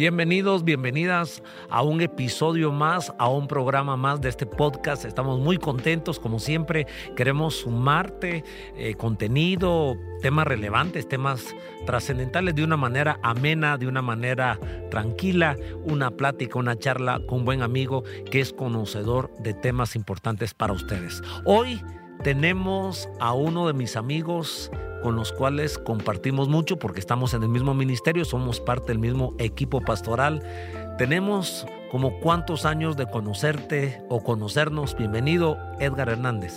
Bienvenidos, bienvenidas a un episodio más, a un programa más de este podcast. Estamos muy contentos, como siempre. Queremos sumarte eh, contenido, temas relevantes, temas trascendentales de una manera amena, de una manera tranquila, una plática, una charla con un buen amigo que es conocedor de temas importantes para ustedes. Hoy tenemos a uno de mis amigos con los cuales compartimos mucho porque estamos en el mismo ministerio, somos parte del mismo equipo pastoral. Tenemos como cuántos años de conocerte o conocernos. Bienvenido, Edgar Hernández.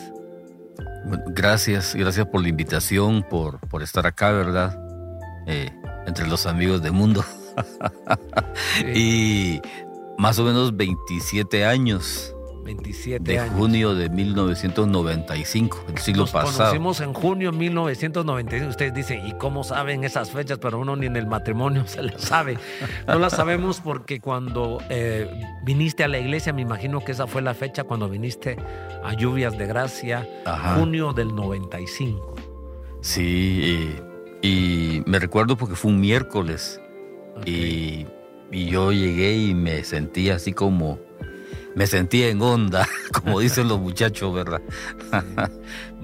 gracias, gracias por la invitación, por, por estar acá, ¿verdad? Eh, entre los amigos del mundo. y más o menos 27 años 27 de años. junio de 1995, el siglo Nos pasado. conocimos en junio de 1995. Ustedes dicen, ¿y cómo saben esas fechas? Pero uno ni en el matrimonio se las sabe. No las sabemos porque cuando eh, viniste a la iglesia, me imagino que esa fue la fecha cuando viniste a Lluvias de Gracia, Ajá. junio del 95. Sí, y, y me recuerdo porque fue un miércoles y, y yo llegué y me sentí así como, me sentí en onda, como dicen los muchachos, ¿verdad?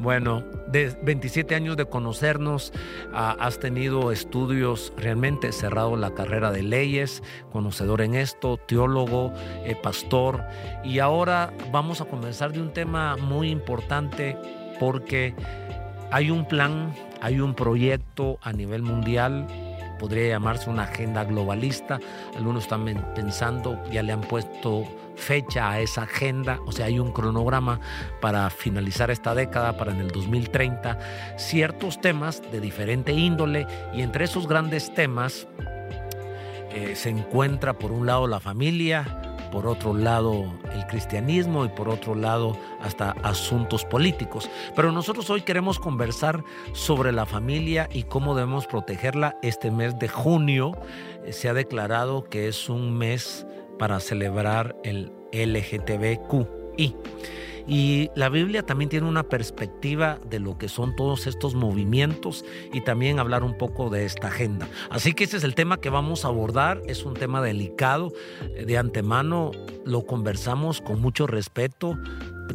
Bueno, de 27 años de conocernos, ah, has tenido estudios realmente cerrado la carrera de leyes, conocedor en esto, teólogo, eh, pastor. Y ahora vamos a comenzar de un tema muy importante porque hay un plan, hay un proyecto a nivel mundial. Podría llamarse una agenda globalista. Algunos están pensando, ya le han puesto fecha a esa agenda, o sea, hay un cronograma para finalizar esta década, para en el 2030, ciertos temas de diferente índole y entre esos grandes temas eh, se encuentra por un lado la familia, por otro lado el cristianismo y por otro lado hasta asuntos políticos. Pero nosotros hoy queremos conversar sobre la familia y cómo debemos protegerla. Este mes de junio eh, se ha declarado que es un mes para celebrar el LGTBQI. Y la Biblia también tiene una perspectiva de lo que son todos estos movimientos y también hablar un poco de esta agenda. Así que ese es el tema que vamos a abordar. Es un tema delicado. De antemano lo conversamos con mucho respeto,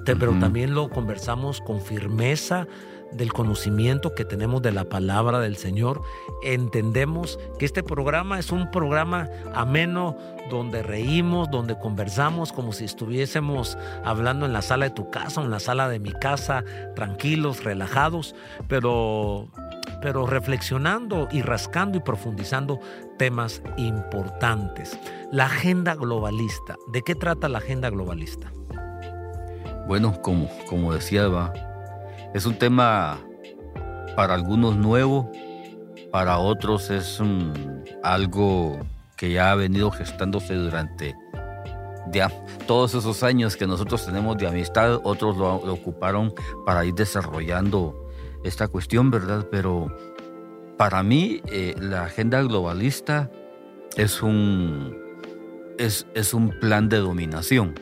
pero también lo conversamos con firmeza del conocimiento que tenemos de la palabra del Señor. Entendemos que este programa es un programa ameno donde reímos, donde conversamos como si estuviésemos hablando en la sala de tu casa o en la sala de mi casa, tranquilos, relajados, pero, pero reflexionando y rascando y profundizando temas importantes. La agenda globalista. ¿De qué trata la agenda globalista? Bueno, como, como decía, va, es un tema para algunos nuevo, para otros es un- algo que ya ha venido gestándose durante ya todos esos años que nosotros tenemos de amistad, otros lo, lo ocuparon para ir desarrollando esta cuestión, ¿verdad? Pero para mí eh, la agenda globalista es un, es, es un plan de dominación.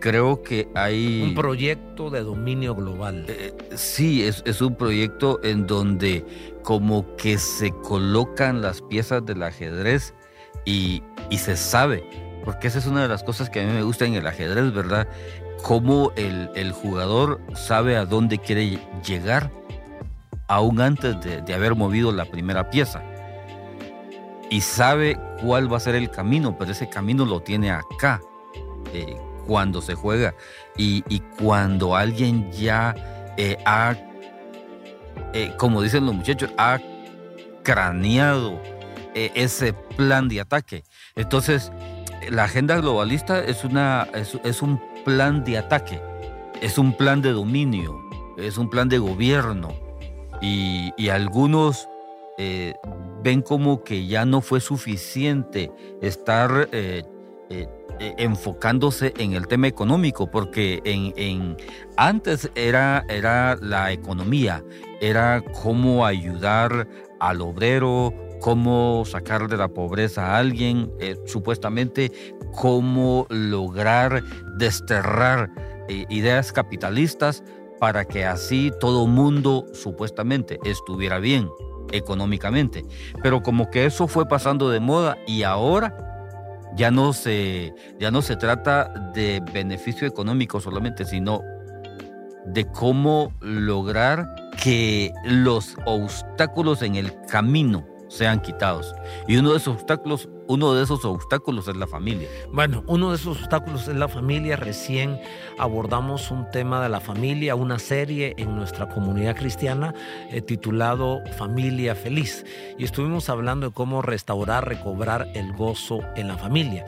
Creo que hay... Un proyecto de dominio global. Eh, sí, es, es un proyecto en donde como que se colocan las piezas del ajedrez y, y se sabe, porque esa es una de las cosas que a mí me gusta en el ajedrez, ¿verdad? Cómo el, el jugador sabe a dónde quiere llegar aún antes de, de haber movido la primera pieza. Y sabe cuál va a ser el camino, pero ese camino lo tiene acá. eh, cuando se juega y, y cuando alguien ya eh, ha, eh, como dicen los muchachos, ha craneado eh, ese plan de ataque. Entonces, la agenda globalista es, una, es, es un plan de ataque, es un plan de dominio, es un plan de gobierno. Y, y algunos eh, ven como que ya no fue suficiente estar eh, enfocándose en el tema económico, porque en, antes era, era la economía, era cómo ayudar al obrero, cómo sacar de la pobreza a alguien, eh, supuestamente cómo lograr desterrar eh, ideas capitalistas para que así todo mundo supuestamente estuviera bien. económicamente. Pero como que eso fue pasando de moda y ahora ya no se, ya no se trata de beneficio económico solamente, sino de cómo lograr que los obstáculos en el camino sean quitados. Y uno de esos obstáculos, uno de esos obstáculos es la familia. Bueno, uno de esos obstáculos es la familia. Recién abordamos un tema de la familia, una serie en nuestra comunidad cristiana eh, titulado Familia Feliz. Y estuvimos hablando de cómo restaurar, recobrar el gozo en la familia.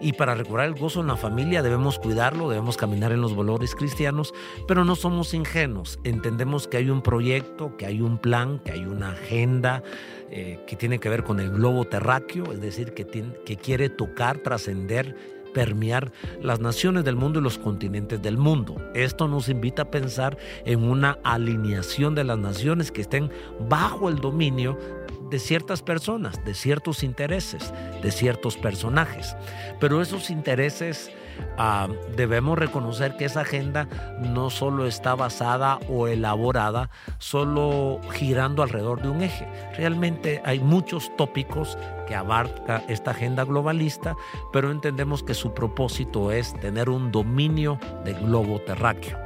Y para recobrar el gozo en la familia debemos cuidarlo, debemos caminar en los valores cristianos, pero no somos ingenuos. Entendemos que hay un proyecto, que hay un plan, que hay una agenda eh, que tiene que ver con el globo terráqueo, es decir, que, que quiere tocar, trascender permear las naciones del mundo y los continentes del mundo. Esto nos invita a pensar en una alineación de las naciones que estén bajo el dominio de ciertas personas, de ciertos intereses, de ciertos personajes. Pero esos intereses ah, debemos reconocer que esa agenda no solo está basada o elaborada solo girando alrededor de un eje. Realmente hay muchos tópicos que abarca esta agenda globalista, pero entendemos que su propósito es tener un dominio del globo terráqueo.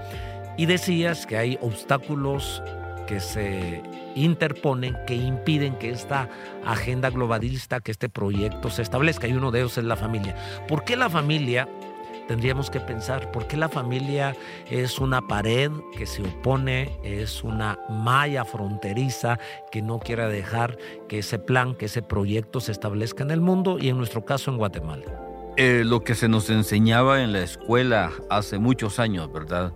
Y decías que hay obstáculos que se interponen, que impiden que esta agenda globalista, que este proyecto se establezca. Y uno de ellos es la familia. ¿Por qué la familia? Tendríamos que pensar, ¿por qué la familia es una pared que se opone, es una malla fronteriza que no quiere dejar que ese plan, que ese proyecto se establezca en el mundo y en nuestro caso en Guatemala? Eh, lo que se nos enseñaba en la escuela hace muchos años, ¿verdad?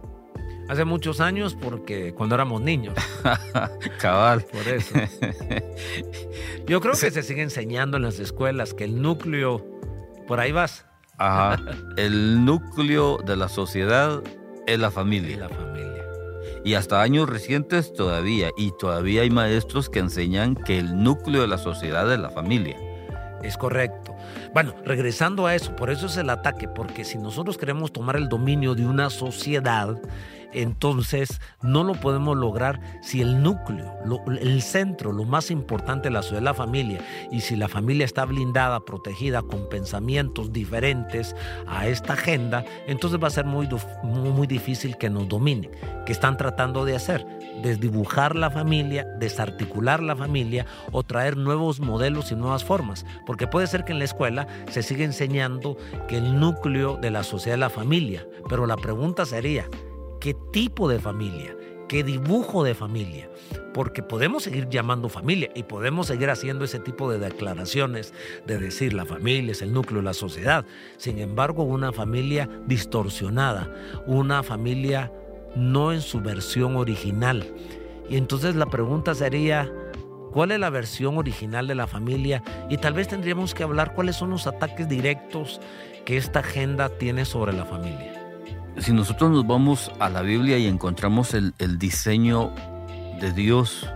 Hace muchos años porque cuando éramos niños. Cabal. Por eso. Yo creo que se sigue enseñando en las escuelas que el núcleo, por ahí vas. Ajá. El núcleo de la sociedad es la familia. la familia. Y hasta años recientes todavía, y todavía hay maestros que enseñan que el núcleo de la sociedad es la familia. Es correcto. Bueno, regresando a eso, por eso es el ataque, porque si nosotros queremos tomar el dominio de una sociedad, entonces no lo podemos lograr si el núcleo, el centro, lo más importante de la sociedad es la familia. Y si la familia está blindada, protegida con pensamientos diferentes a esta agenda, entonces va a ser muy, muy, difícil que nos dominen. ¿Qué están tratando de hacer? Desdibujar la familia, desarticular la familia o traer nuevos modelos y nuevas formas. Porque puede ser que en la escuela se siga enseñando que el núcleo de la sociedad es la familia. Pero la pregunta sería, qué tipo de familia, qué dibujo de familia, porque podemos seguir llamando familia y podemos seguir haciendo ese tipo de declaraciones de decir la familia es el núcleo de la sociedad. Sin embargo, una familia distorsionada, una familia no en su versión original. Y entonces la pregunta sería, ¿cuál es la versión original de la familia? Y tal vez tendríamos que hablar cuáles son los ataques directos que esta agenda tiene sobre la familia si nosotros nos vamos a la Biblia y encontramos el, diseño de Dios,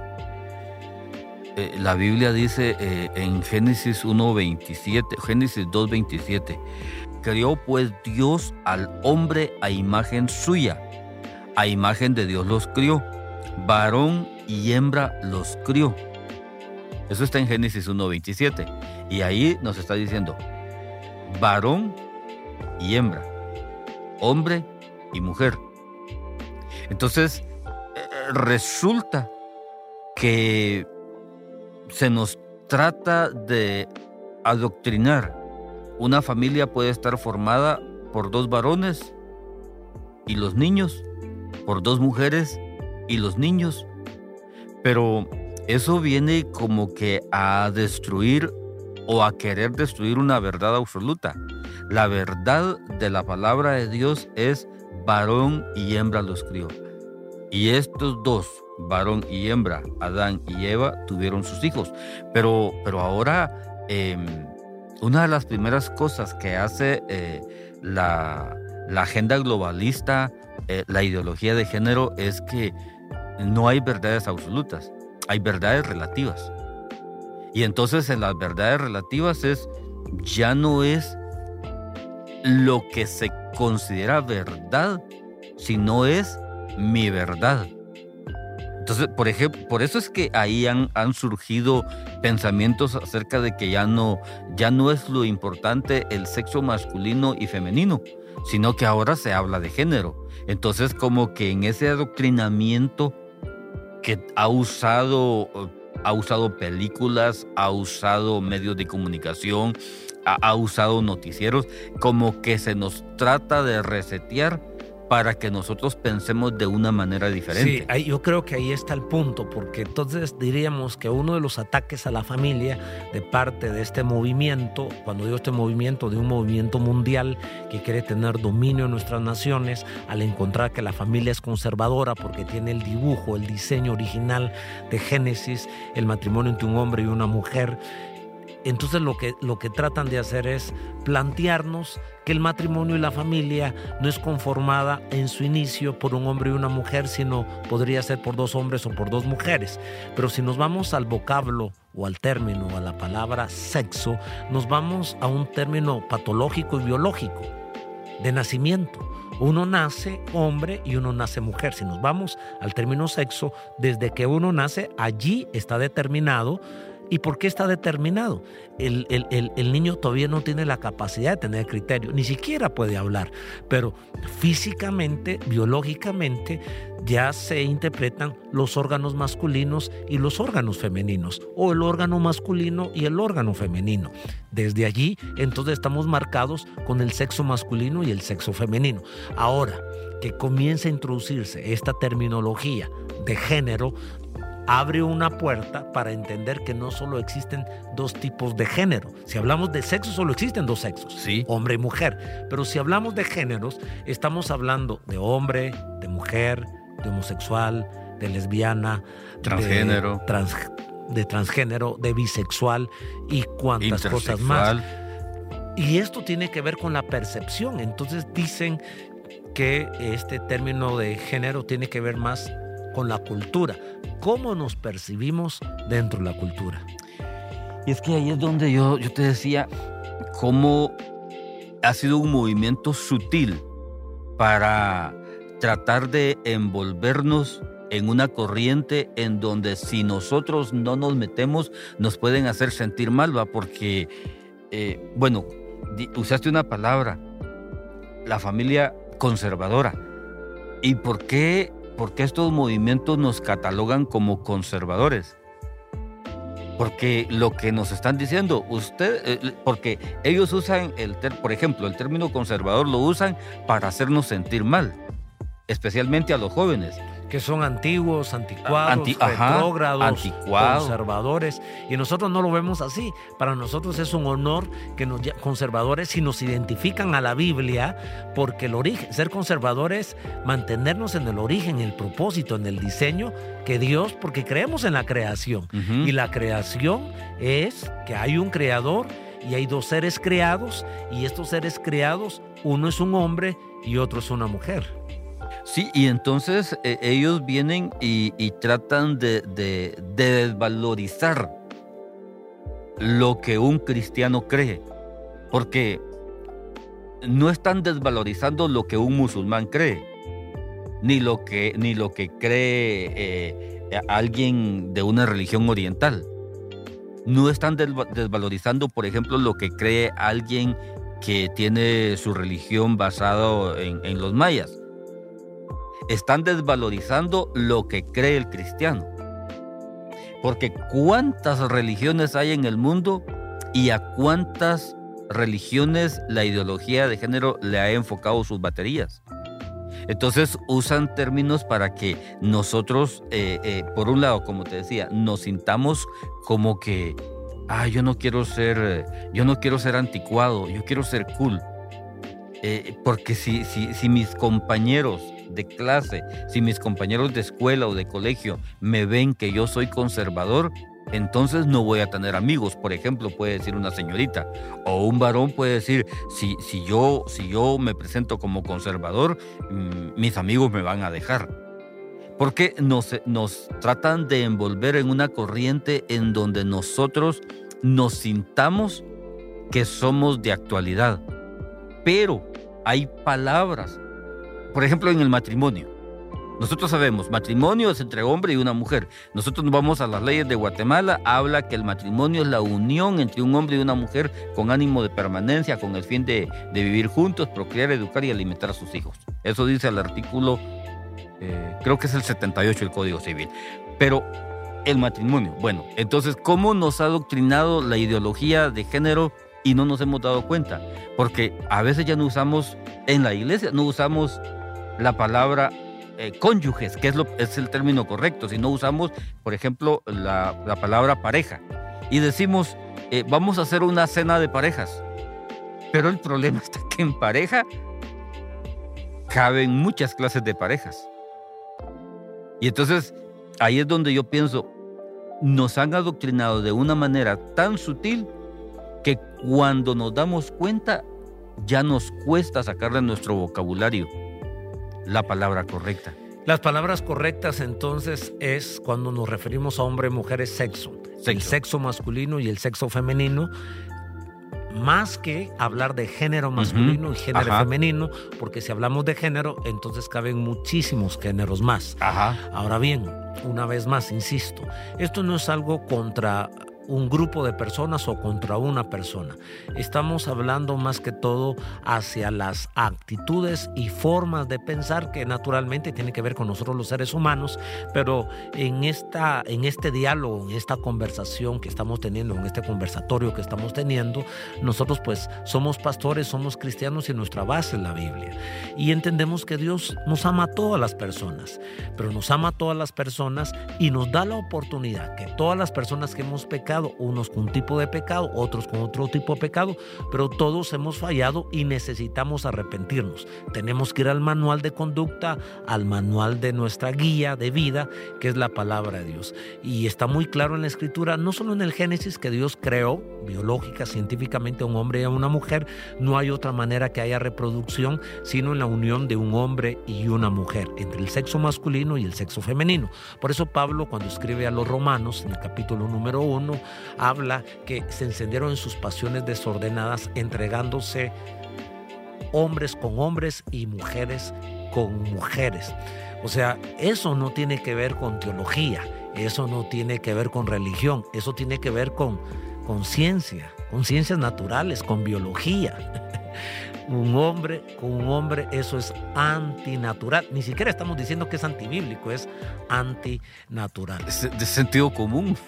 eh, la Biblia dice eh, en Génesis 1.27, Génesis 2.27, creó pues Dios al hombre a imagen suya, a imagen de Dios los crió, varón y hembra los crió. Eso está en Génesis 1.27. Y ahí nos está diciendo, varón y hembra hombre y mujer. Entonces, eh, resulta que se nos trata de adoctrinar. Una familia puede estar formada por dos varones y los niños, por dos mujeres y los niños. Pero eso viene como que a destruir o a querer destruir una verdad absoluta. La verdad de la palabra de Dios es varón y hembra los crió. Y estos dos, varón y hembra, Adán y Eva, tuvieron sus hijos. Pero, pero ahora, em, una de las primeras cosas que hace eh, la, agenda globalista, eh, la ideología de género, es que no hay verdades absolutas, hay verdades relativas. Y entonces en las verdades relativas es, ya no es lo que se considera verdad, sino es mi verdad. Entonces, por ejemplo, por eso es que ahí han, han surgido pensamientos acerca de que ya no, ya no es lo importante el sexo masculino y femenino, sino que ahora se habla de género. Entonces, como que en ese adoctrinamiento que ha usado, ha usado películas, ha usado medios de comunicación, ha, usado noticieros, como que se nos trata de resetear para que nosotros pensemos de una manera diferente. Sí, yo creo que ahí está el punto, porque entonces diríamos que uno de los ataques a la familia de parte de este movimiento, cuando digo este movimiento, de un movimiento mundial que quiere tener dominio en nuestras naciones, al encontrar que la familia es conservadora porque tiene el dibujo, el diseño original de Génesis, el matrimonio entre un hombre y una mujer, entonces lo que, lo que tratan de hacer es plantearnos que el matrimonio y la familia no es conformada en su inicio por un hombre y una mujer, sino podría ser por dos hombres o por dos mujeres. Pero si nos vamos al vocablo o al término, a la palabra sexo, nos vamos a un término patológico y biológico de nacimiento. Uno nace hombre y uno nace mujer. Si nos vamos al término sexo, desde que uno nace, allí está determinado ¿Y por qué está determinado? El, el, niño todavía no tiene la capacidad de tener criterio, ni siquiera puede hablar, pero físicamente, biológicamente, ya se interpretan los órganos masculinos y los órganos femeninos, o el órgano masculino y el órgano femenino. Desde allí, entonces estamos marcados con el sexo masculino y el sexo femenino. Ahora que comienza a introducirse esta terminología de género, abre una puerta para entender que no solo existen dos tipos de género. Si hablamos de sexo, solo existen dos sexos, sí. hombre y mujer. Pero si hablamos de géneros, estamos hablando de hombre, de mujer, de homosexual, de lesbiana, transgénero, de, de transgénero, de bisexual y cuantas cosas más. Y esto tiene que ver con la percepción. Entonces dicen que este término de género tiene que ver más con la cultura, cómo nos percibimos dentro de la cultura. Y es que ahí es donde yo, yo te decía cómo ha sido un movimiento sutil para tratar de envolvernos en una corriente en donde si nosotros no nos metemos nos pueden hacer sentir mal, ¿va? Porque, eh, bueno, usaste una palabra, la familia conservadora. ¿Y por qué ¿por qué estos movimientos nos catalogan como conservadores? Porque lo que nos están diciendo, usted, eh, porque ellos usan el, por ejemplo, el término conservador lo usan para hacernos sentir mal, especialmente a los jóvenes que son antiguos, anticuados, retrógrados, conservadores. Y nosotros no lo vemos así. Para nosotros es un honor que nos conservadores si nos identifican a la Biblia, porque el origen, ser conservadores, mantenernos en el origen, en el propósito, en el diseño que Dios, porque creemos en la creación. Y la creación es que hay un creador y hay dos seres creados, y estos seres creados, uno es un hombre y otro es una mujer. Sí, y entonces eh, ellos vienen y, tratan de, desvalorizar lo que un cristiano cree, porque no están desvalorizando lo que un musulmán cree, ni lo que, ni lo que cree eh, alguien de una religión oriental. No están desvalorizando, por ejemplo, lo que cree alguien que tiene su religión basado en los mayas están desvalorizando lo que cree el cristiano. Porque cuántas religiones hay en el mundo y a cuántas religiones la ideología de género le ha enfocado sus baterías. Entonces usan términos para que nosotros, eh, eh, por un lado, como te decía, nos sintamos como que, ah, yo no quiero ser, yo no quiero ser anticuado, yo quiero ser cool. Eh, porque si, si, si mis compañeros de clase, si mis compañeros de escuela o de colegio me ven que yo soy conservador, entonces no voy a tener amigos, por ejemplo, puede decir una señorita. O un varón puede decir, si, si, yo, si yo me presento como conservador, mm, mis amigos me van a dejar. Porque nos, nos tratan de envolver en una corriente en donde nosotros nos sintamos que somos de actualidad. Pero hay palabras por ejemplo, en el matrimonio. Nosotros sabemos, matrimonio es entre hombre y una mujer. Nosotros nos vamos a las leyes de Guatemala, habla que el matrimonio es la unión entre un hombre y una mujer con ánimo de permanencia, con el fin de, vivir juntos, procrear, educar y alimentar a sus hijos. Eso dice el artículo, eh, creo que es el 78 del Código Civil. Pero el matrimonio, bueno, entonces, ¿cómo nos ha adoctrinado la ideología de género y no nos hemos dado cuenta? Porque a veces ya no usamos, en la iglesia, no usamos la palabra eh, cónyuges, que es, lo, es el término correcto, si no usamos, por ejemplo, la, palabra pareja. Y decimos, eh, vamos a hacer una cena de parejas. Pero el problema está que en pareja caben muchas clases de parejas. Y entonces ahí es donde yo pienso, nos han adoctrinado de una manera tan sutil que cuando nos damos cuenta ya nos cuesta sacar de nuestro vocabulario la palabra correcta. Las palabras correctas entonces es cuando nos referimos a hombre, mujer, es sexo. sexo. El sexo masculino y el sexo femenino más que hablar de género masculino y género femenino, porque si hablamos de género, entonces caben muchísimos géneros más. Ahora bien, una vez más, insisto, esto no es algo contra un grupo de personas o contra una persona. Estamos hablando más que todo hacia las actitudes y formas de pensar que naturalmente tienen que ver con nosotros los seres humanos, pero en, esta, en este diálogo, en esta conversación que estamos teniendo, en este conversatorio que estamos teniendo, nosotros pues somos pastores, somos cristianos y nuestra base es la Biblia. Y entendemos que Dios nos ama a todas las personas, pero nos ama a todas las personas y nos da la oportunidad que todas las personas que hemos pecado, unos con un tipo de pecado, otros con otro tipo de pecado, pero todos hemos fallado y necesitamos arrepentirnos. Tenemos que ir al manual de conducta, al manual de nuestra guía de vida, que es la palabra de Dios. Y está muy claro en la escritura, no solo en el Génesis, que Dios creó biológica, científicamente a un hombre y a una mujer, no hay otra manera que haya reproducción, sino en la unión de un hombre y una mujer, entre el sexo masculino y el sexo femenino. Por eso Pablo, cuando escribe a los romanos, en el capítulo número habla que se encendieron en sus pasiones desordenadas, entregándose hombres con hombres y mujeres con mujeres. O sea, eso no tiene que ver con teología, eso no tiene que ver con religión, eso tiene que ver con conciencia, con ciencias naturales, con biología. Un hombre con un hombre, eso es antinatural. Ni siquiera estamos diciendo que es antibíblico, es antinatural. Es de sentido común.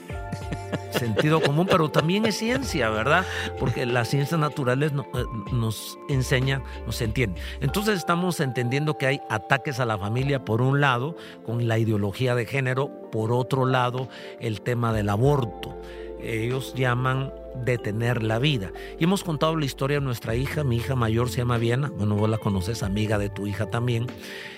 Sentido común, pero también es ciencia, ¿verdad? Porque las ciencias naturales eh, nos enseñan, nos entienden. Entonces estamos entendiendo que hay ataques a la familia por un lado, con la ideología de género, por otro lado, el tema del aborto. Ellos llaman detener la vida. Y hemos contado la historia de nuestra hija, mi hija mayor se llama Viena, bueno, vos la conoces, amiga de tu hija también,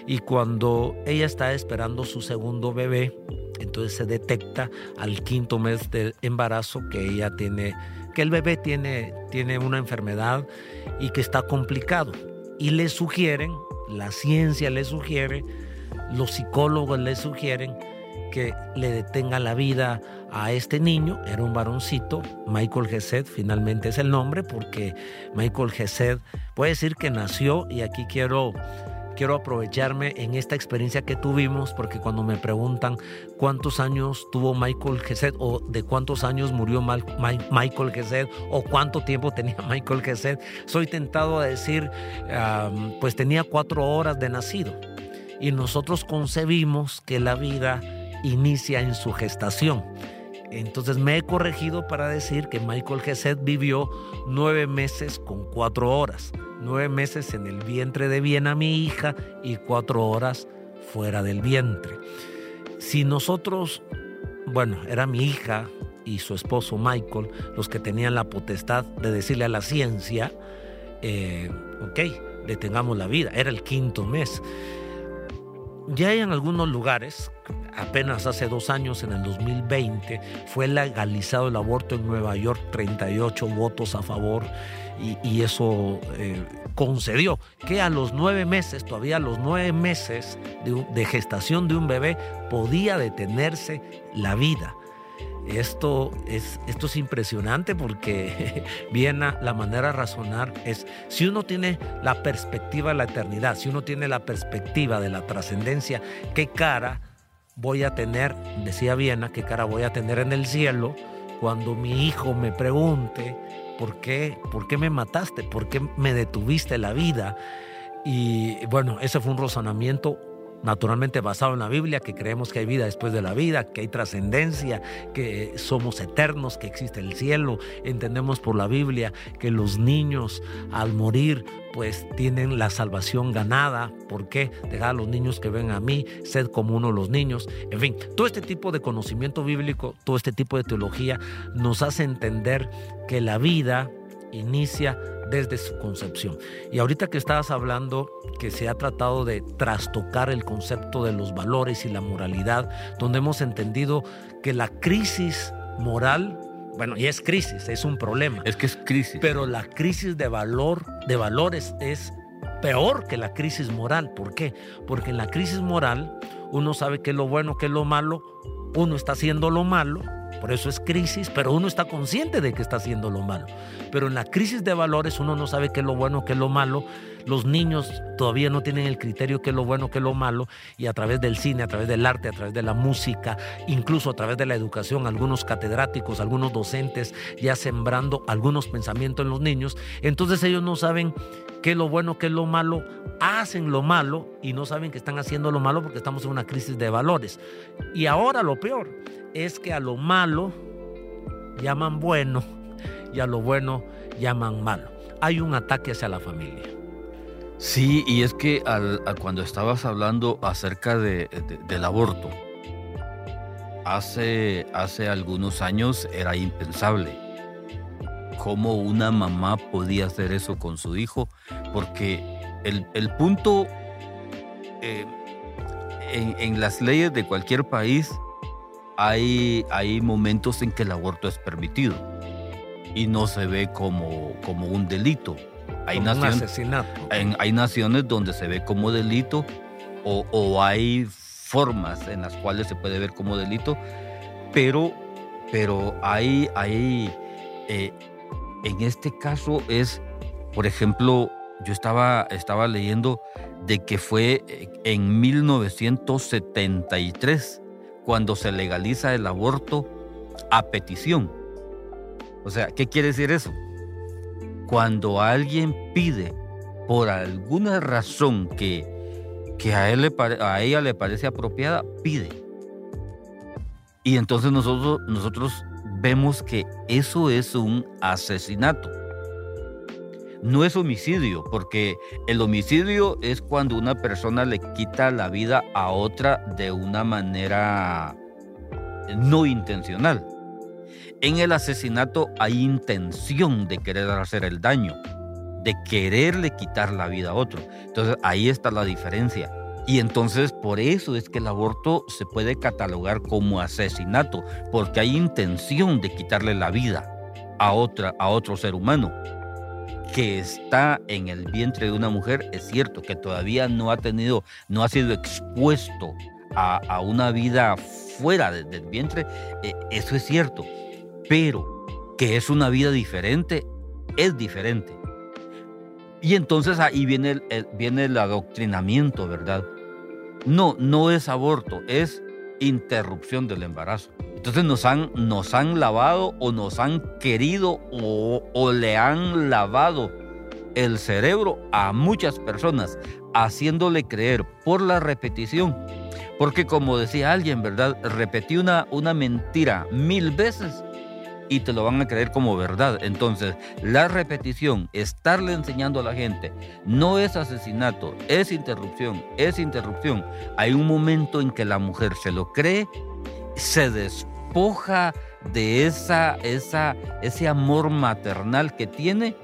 y cuando ella está esperando su segundo bebé, entonces se detecta al quinto mes de embarazo que ella tiene, que el bebé tiene, tiene una enfermedad y que está complicado. Y le sugieren, la ciencia le sugiere, los psicólogos le sugieren que le detenga la vida a este niño, era un varoncito, Michael Gesed, finalmente es el nombre, porque Michael Gesed puede decir que nació, y aquí quiero, quiero aprovecharme en esta experiencia que tuvimos, porque cuando me preguntan cuántos años tuvo Michael Gesed, o de cuántos años murió Michael Gesed, o cuánto tiempo tenía Michael Gesed, soy tentado a decir, pues tenía cuatro horas de nacido. Y nosotros concebimos que la vida inicia en su gestación. Entonces me he corregido para decir que Michael Gesed vivió nueve meses con cuatro horas. Nueve meses en el vientre de Viena, mi hija, y cuatro horas fuera del vientre. Si nosotros, bueno, era mi hija y su esposo Michael los que tenían la potestad de decirle a la ciencia, eh, ok, detengamos la vida, era el quinto mes. Ya hay en algunos lugares, apenas hace dos años, en el 2020, fue legalizado el aborto en Nueva York, 38 votos a favor, y, eso eh, concedió que a los nueve meses, todavía a los nueve meses de, gestación de un bebé, podía detenerse la vida. esto es, esto es impresionante porque viene la manera de razonar es, si uno tiene la perspectiva de la eternidad, si uno tiene la perspectiva de la trascendencia, ¿qué cara voy a tener, decía Viena, qué cara voy a tener en el cielo cuando mi hijo me pregunte, ¿por qué, por qué me mataste? ¿Por qué me detuviste la vida? Y bueno, ese fue un razonamiento naturalmente basado en la Biblia, que creemos que hay vida después de la vida, que hay trascendencia, que somos eternos, que existe el cielo. Entendemos por la Biblia que los niños al morir pues tienen la salvación ganada. ¿Por qué? Dejar a los niños que ven a mí, sed como uno de los niños. En fin, todo este tipo de conocimiento bíblico, todo este tipo de teología nos hace entender que la vida inicia desde su concepción. Y ahorita que estabas hablando que se ha tratado de trastocar el concepto de los valores y la moralidad, donde hemos entendido que la crisis moral, bueno, y es crisis, es un problema. Es que es crisis. Pero la crisis de valor, de valores es peor que la crisis moral. ¿Por qué? Porque en la crisis moral uno sabe qué es lo bueno, qué es lo malo, uno está haciendo lo malo por eso es crisis, pero uno está consciente de que está haciendo lo malo. Pero en la crisis de valores uno no sabe qué es lo bueno, qué es lo malo. Los niños todavía no tienen el criterio qué es lo bueno, qué es lo malo. Y a través del cine, a través del arte, a través de la música, incluso a través de la educación, algunos catedráticos, algunos docentes ya sembrando algunos pensamientos en los niños. Entonces ellos no saben qué es lo bueno, qué es lo malo, hacen lo malo y no saben que están haciendo lo malo porque estamos en una crisis de valores. Y ahora lo peor es que a lo malo llaman bueno y a lo bueno llaman malo. Hay un ataque hacia la familia. Sí, y es que cuando estabas hablando acerca de, del aborto, hace, hace algunos años era impensable cómo una mamá podía hacer eso con su hijo, porque el, punto eh, en, en, las leyes de cualquier país hay, hay momentos en que el aborto es permitido y no se ve como, como un delito. Hay, naciones, un asesinato. hay naciones donde se ve como delito o, hay formas en las cuales se puede ver como delito, pero, pero hay, hay eh, en este caso es, por ejemplo, yo estaba, estaba leyendo de que fue eh, en 1973 cuando se legaliza el aborto a petición. O sea, ¿qué quiere decir eso? Cuando alguien pide por alguna razón que, que a, él le, a ella le parece apropiada, pide. Y entonces nosotros, nosotros vemos que eso es un asesinato. No es homicidio, porque el homicidio es cuando una persona le quita la vida a otra de una manera no intencional. En el asesinato hay intención de querer hacer el daño, de quererle quitar la vida a otro. Entonces ahí está la diferencia. Y entonces por eso es que el aborto se puede catalogar como asesinato, porque hay intención de quitarle la vida a otra a otro ser humano que está en el vientre de una mujer, es cierto que todavía no ha tenido, no ha sido expuesto a, una vida fuera del vientre, eh, eso es cierto, pero que es una vida diferente, es diferente. Y entonces ahí viene el, viene el adoctrinamiento, ¿verdad? No, no es aborto, es interrupción del embarazo. Entonces nos han, nos han lavado o nos han querido o, o le han lavado el cerebro a muchas personas, haciéndole creer por la repetición. Porque como decía alguien, ¿verdad? Repetí una, una mentira mil veces y te lo van a creer como verdad. Entonces, la repetición, estarle enseñando a la gente, no es asesinato, es interrupción, es interrupción. Hay un momento en que la mujer se lo cree, se despoja de esa, esa, ese amor maternal que tiene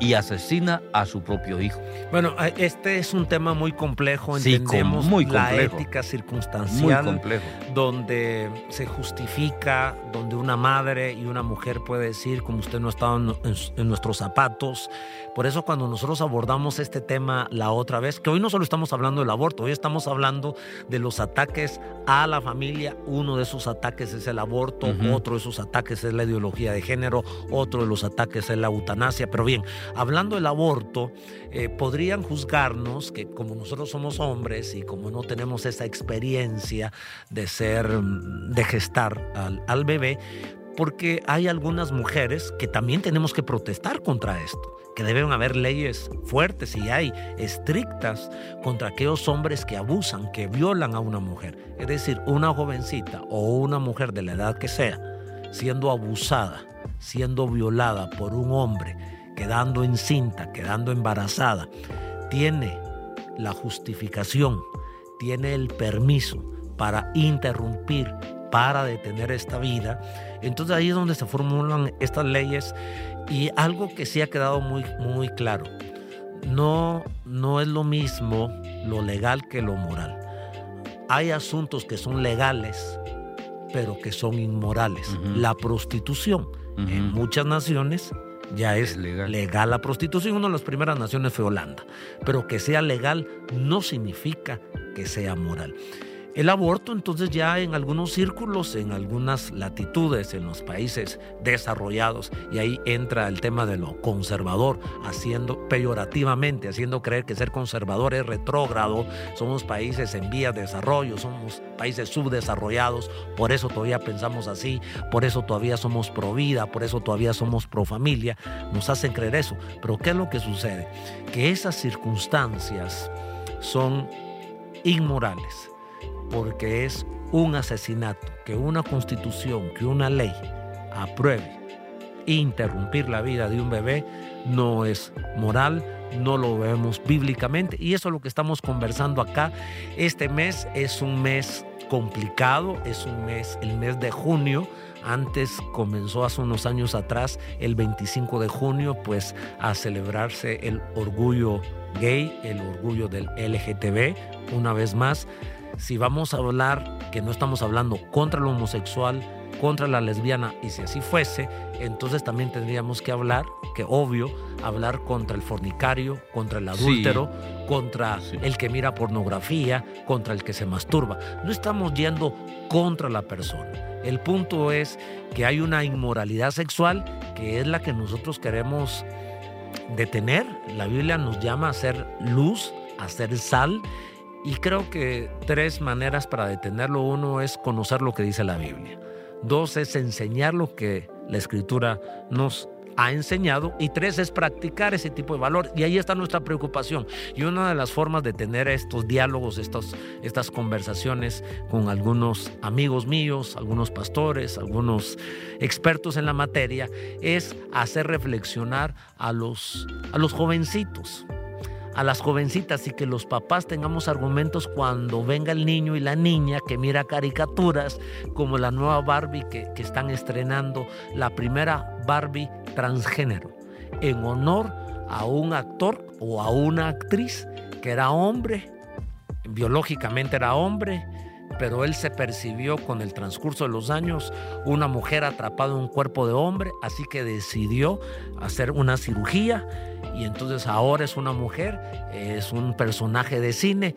y asesina a su propio hijo. Bueno, este es un tema muy complejo, entendemos muy la ética circunstancial, muy complejo. donde se justifica, donde una madre y una mujer puede decir, como usted no ha estado en, nuestros zapatos. Por eso cuando nosotros abordamos este tema la otra vez, que hoy no solo estamos hablando del aborto, hoy estamos hablando de los ataques a la familia, uno de esos ataques es el aborto, otro de esos ataques es la ideología de género, otro de los ataques es la eutanasia, pero bien, hablando del aborto, eh, podrían juzgarnos que como nosotros somos hombres y como no tenemos esa experiencia de ser, de gestar al, al bebé, porque hay algunas mujeres que también tenemos que protestar contra esto, que deben haber leyes fuertes y hay estrictas contra aquellos hombres que abusan, que violan a una mujer. Es decir, una jovencita o una mujer de la edad que sea, siendo abusada, siendo violada por un hombre quedando encinta, quedando embarazada, tiene la justificación, tiene el permiso para interrumpir, para detener esta vida, entonces ahí es donde se formulan estas leyes y algo que sí ha quedado muy, muy claro, no, no es lo mismo lo legal que lo moral. Hay asuntos que son legales, pero que son inmorales. La prostitución en muchas naciones ya es legal. la prostitución. Una de las primeras naciones fue Holanda. Pero que sea legal no significa que sea moral. El aborto entonces ya en algunos círculos, en algunas latitudes, en los países desarrollados, y ahí entra el tema de lo conservador, haciendo peyorativamente, haciendo creer que ser conservador es retrógrado, somos países en vías de desarrollo, somos países subdesarrollados, por eso todavía pensamos así, por eso todavía somos pro vida, por eso todavía somos pro familia, nos hacen creer eso. Pero ¿qué es lo que sucede? Que esas circunstancias son inmorales porque es un asesinato que una constitución, que una ley apruebe interrumpir la vida de un bebé no es moral, no lo vemos bíblicamente y eso es lo que estamos conversando acá. Este mes es un mes complicado, es un mes, el mes de junio. Antes comenzó hace unos años atrás, el 25 de junio, pues a celebrarse el orgullo gay, el orgullo del LGTB. Una vez más, si vamos a hablar que no estamos hablando contra lo homosexual, contra la lesbiana, y si así fuese, entonces también tendríamos que hablar, que obvio, hablar contra el fornicario, contra el adúltero, contra el que mira pornografía, contra el que se masturba. No estamos yendo contra la persona. El punto es que hay una inmoralidad sexual que es la que nosotros queremos detener. La Biblia nos llama a ser luz, a ser sal y creo que tres maneras para detenerlo. Uno es conocer lo que dice la Biblia. Dos es enseñar lo que la escritura nos ha enseñado y tres es practicar ese tipo de valor y ahí está nuestra preocupación y una de las formas de tener estos diálogos estas conversaciones con algunos amigos míos algunos pastores algunos expertos en la materia es hacer reflexionar a los jovencitos a las jovencitas y que los papás tengamos argumentos cuando venga el niño y la niña que mira caricaturas como la nueva Barbie que, que están estrenando, la primera Barbie transgénero, en honor a un actor o a una actriz que era hombre, biológicamente era hombre, pero él se percibió con el transcurso de los años una mujer atrapada en un cuerpo de hombre, así que decidió hacer una cirugía y entonces ahora es una mujer, es un personaje de cine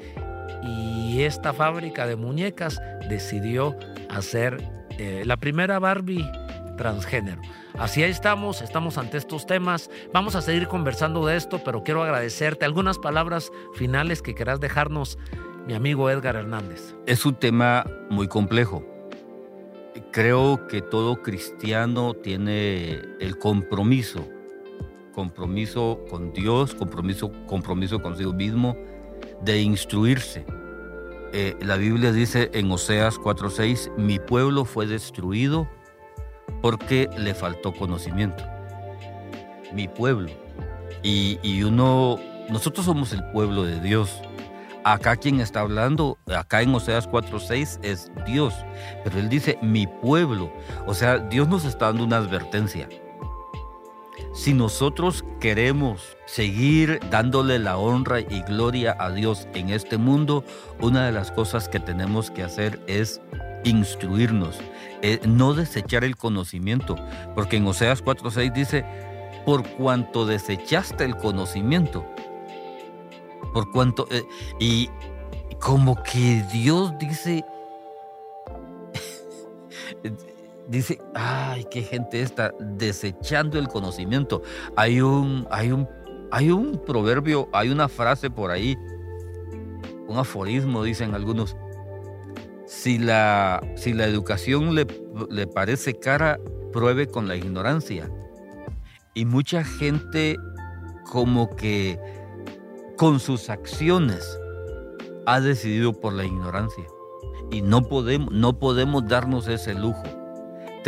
y esta fábrica de muñecas decidió hacer eh, la primera Barbie transgénero. Así estamos, estamos ante estos temas. Vamos a seguir conversando de esto, pero quiero agradecerte algunas palabras finales que quieras dejarnos, mi amigo Edgar Hernández. Es un tema muy complejo. Creo que todo cristiano tiene el compromiso compromiso con Dios, compromiso, compromiso consigo mismo, de instruirse. Eh, la Biblia dice en Oseas 4:6, mi pueblo fue destruido porque le faltó conocimiento. Mi pueblo. Y, y uno, nosotros somos el pueblo de Dios. Acá quien está hablando, acá en Oseas 4:6 es Dios, pero él dice mi pueblo. O sea, Dios nos está dando una advertencia. Si nosotros queremos seguir dándole la honra y gloria a Dios en este mundo, una de las cosas que tenemos que hacer es instruirnos, eh, no desechar el conocimiento, porque en Oseas 4:6 dice, por cuanto desechaste el conocimiento, por cuanto, eh, y como que Dios dice, dice, ay, qué gente está desechando el conocimiento. Hay un, hay un, hay un proverbio, hay una frase por ahí, un aforismo, dicen algunos. Si la, si la educación le, le parece cara, pruebe con la ignorancia. Y mucha gente como que con sus acciones ha decidido por la ignorancia. Y no podemos, no podemos darnos ese lujo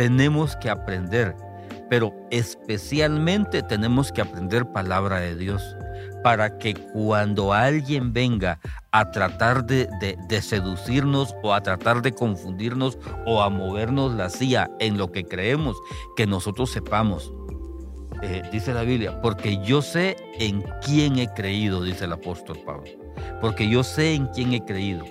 tenemos que aprender, pero especialmente tenemos que aprender palabra de Dios para que cuando alguien venga a tratar de, seducirnos o a tratar de confundirnos o a movernos la silla en lo que creemos, que nosotros sepamos. Eh, dice la Biblia, porque yo sé en quién he creído, dice el apóstol Pablo, porque yo sé en quién he creído.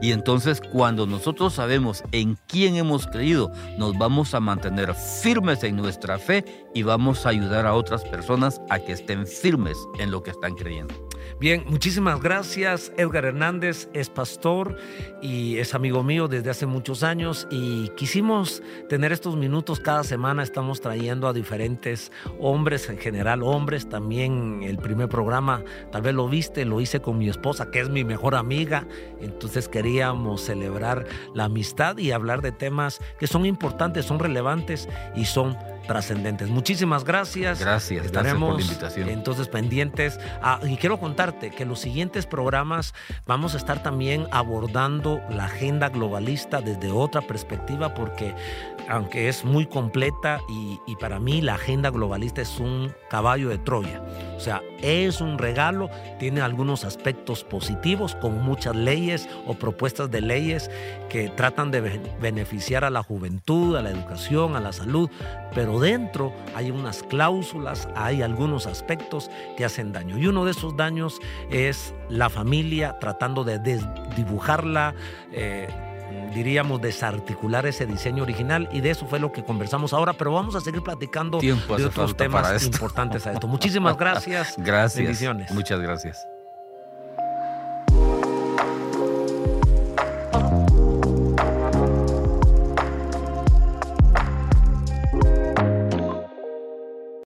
Y entonces cuando nosotros sabemos en quién hemos creído, nos vamos a mantener firmes en nuestra fe y vamos a ayudar a otras personas a que estén firmes en lo que están creyendo. Bien, muchísimas gracias. Edgar Hernández es pastor y es amigo mío desde hace muchos años y quisimos tener estos minutos cada semana. Estamos trayendo a diferentes hombres, en general hombres. También el primer programa, tal vez lo viste, lo hice con mi esposa, que es mi mejor amiga. Entonces queríamos celebrar la amistad y hablar de temas que son importantes, son relevantes y son trascendentes. Muchísimas gracias. Gracias, Estaremos gracias por la invitación. Entonces pendientes. Ah, y quiero contarte que los siguientes programas vamos a estar también abordando la agenda globalista desde otra perspectiva porque aunque es muy completa y, y, para mí la agenda globalista es un caballo de Troya. O sea, es un regalo, tiene algunos aspectos positivos con muchas leyes o propuestas de leyes que tratan de beneficiar a la juventud, a la educación, a la salud, pero dentro hay unas cláusulas, hay algunos aspectos que hacen daño. Y uno de esos daños es la familia tratando de dibujarla. Eh, diríamos, desarticular ese diseño original y de eso fue lo que conversamos ahora, pero vamos a seguir platicando de otros temas importantes a esto. Muchísimas gracias. gracias. Bendiciones. Muchas gracias.